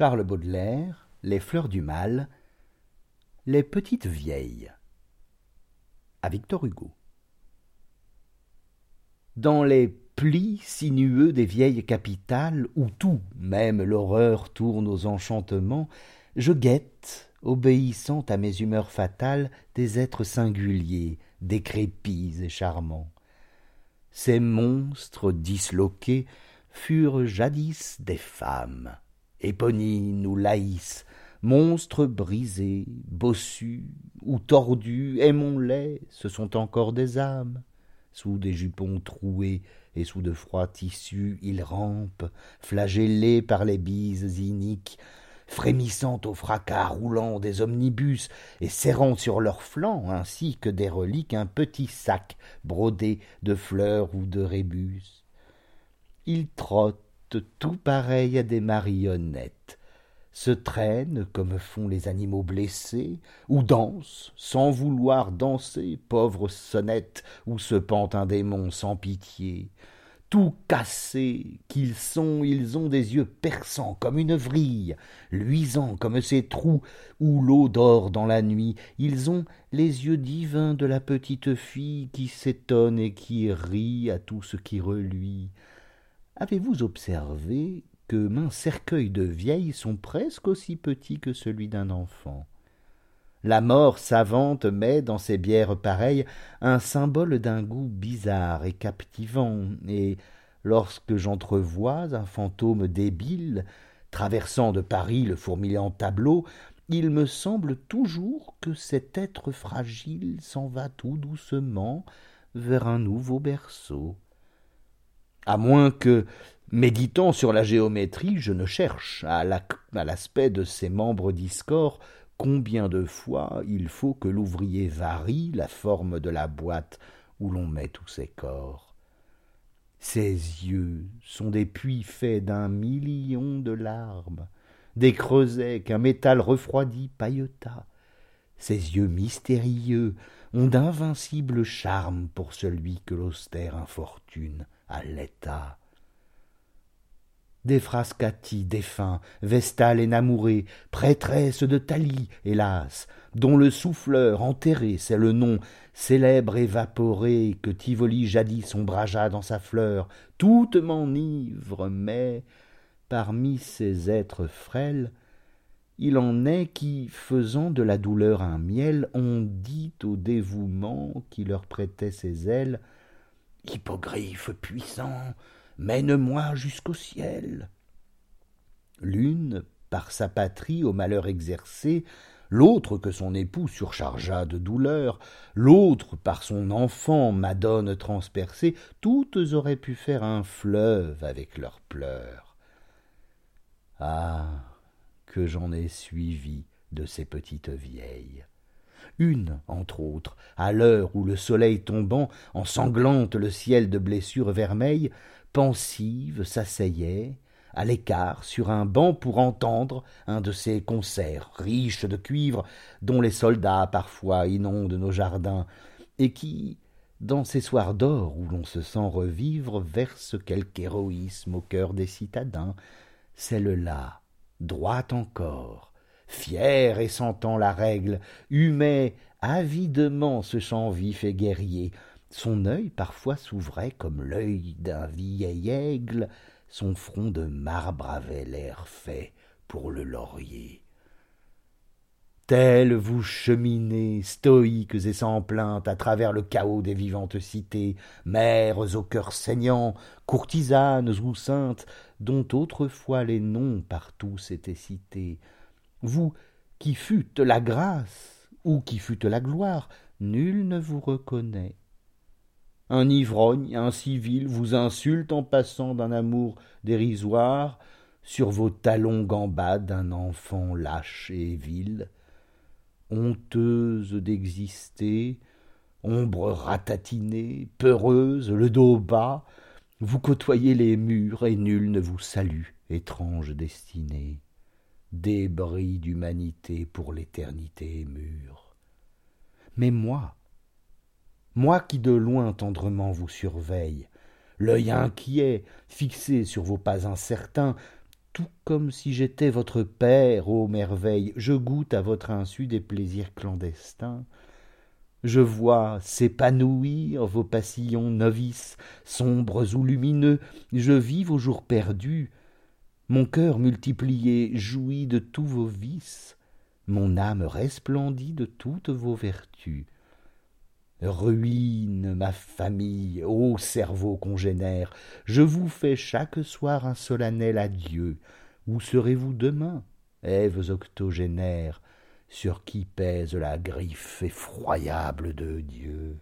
Charles Baudelaire, Les fleurs du mal, Les petites vieilles. À Victor Hugo. Dans les plis sinueux des vieilles capitales, où tout, même l'horreur, tourne aux enchantements, je guette, obéissant à mes humeurs fatales, des êtres singuliers, décrépits et charmants. Ces monstres disloqués furent jadis des femmes Éponine ou Laïs, monstres brisés, bossus ou tordus, aimons-les, ce sont encore des âmes. Sous des jupons troués et sous de froids tissus, ils rampent, flagellés par les bises iniques, frémissant au fracas roulant des omnibus et serrant sur leurs flancs, ainsi que des reliques, un petit sac brodé de fleurs ou de rébus. Ils trottent tout pareil à des marionnettes, se traînent comme font les animaux blessés, ou dansent sans vouloir danser, pauvres sonnettes, ou se pend un démon sans pitié. Tout cassés qu'ils sont, ils ont des yeux perçants comme une vrille, luisants comme ces trous où l'eau dort dans la nuit. Ils ont les yeux divins de la petite fille qui s'étonne et qui rit à tout ce qui reluit. Avez-vous observé que maint cercueils de vieilles sont presque aussi petits que celui d'un enfant? La mort savante met dans ces bières pareilles un symbole d'un goût bizarre et captivant, et lorsque j'entrevois un fantôme débile traversant de Paris le fourmillant tableau, il me semble toujours que cet être fragile s'en va tout doucement vers un nouveau berceau à moins que, méditant sur la géométrie, je ne cherche, à l'aspect de ces membres discords, combien de fois il faut que l'ouvrier varie la forme de la boîte où l'on met tous ses corps. Ses yeux sont des puits faits d'un million de larmes, des creusets qu'un métal refroidi pailleta. Ses yeux mystérieux ont d'invincibles charmes pour celui que l'austère infortune à l'état. Des Frascati défunts, Vestale et Namouré, prêtresse de Thalie, hélas, dont le souffleur enterré, c'est le nom célèbre évaporé que Tivoli jadis ombragea dans sa fleur, toutes m'enivrent, mais parmi ces êtres frêles, il en est qui, faisant de la douleur un miel, ont dit au dévouement qui leur prêtait ses ailes Hippogriffe puissant, mène-moi jusqu'au ciel. L'une, par sa patrie au malheur exercé, l'autre que son époux surchargea de douleur, l'autre par son enfant madone transpercée, toutes auraient pu faire un fleuve avec leurs pleurs. Ah. Que j'en ai suivi de ces petites vieilles une, entre autres, à l'heure où le soleil tombant ensanglante le ciel de blessures vermeilles, pensive s'asseyait, à l'écart, sur un banc pour entendre un de ces concerts riches de cuivre dont les soldats parfois inondent nos jardins, et qui, dans ces soirs d'or où l'on se sent revivre, verse quelque héroïsme au cœur des citadins, celle-là, droite encore, fier et sentant la règle, humait avidement ce chant vif et guerrier. Son œil parfois s'ouvrait comme l'œil d'un vieil aigle, son front de marbre avait l'air fait pour le laurier. Tels vous cheminez, stoïques et sans plainte, à travers le chaos des vivantes cités, mères au cœur saignant, courtisanes ou saintes, dont autrefois les noms partout s'étaient cités, vous qui fûtes la grâce ou qui fûtes la gloire, nul ne vous reconnaît. Un ivrogne, un civil vous insulte en passant d'un amour dérisoire, sur vos talons gambade un enfant lâche et vil, honteuse d'exister, ombre ratatinée, peureuse, le dos bas, vous côtoyez les murs et nul ne vous salue, étrange destinée débris d'humanité pour l'éternité mûre. Mais moi, moi qui de loin tendrement vous surveille, l'œil inquiet, fixé sur vos pas incertains, tout comme si j'étais votre père, ô merveille, je goûte à votre insu des plaisirs clandestins. Je vois s'épanouir vos passillons novices, sombres ou lumineux, je vis vos jours perdus. Mon cœur multiplié jouit de tous vos vices, mon âme resplendit de toutes vos vertus. Ruine ma famille, ô cerveau congénère, je vous fais chaque soir un solennel adieu. Où serez-vous demain, Èves octogénaires, sur qui pèse la griffe effroyable de Dieu?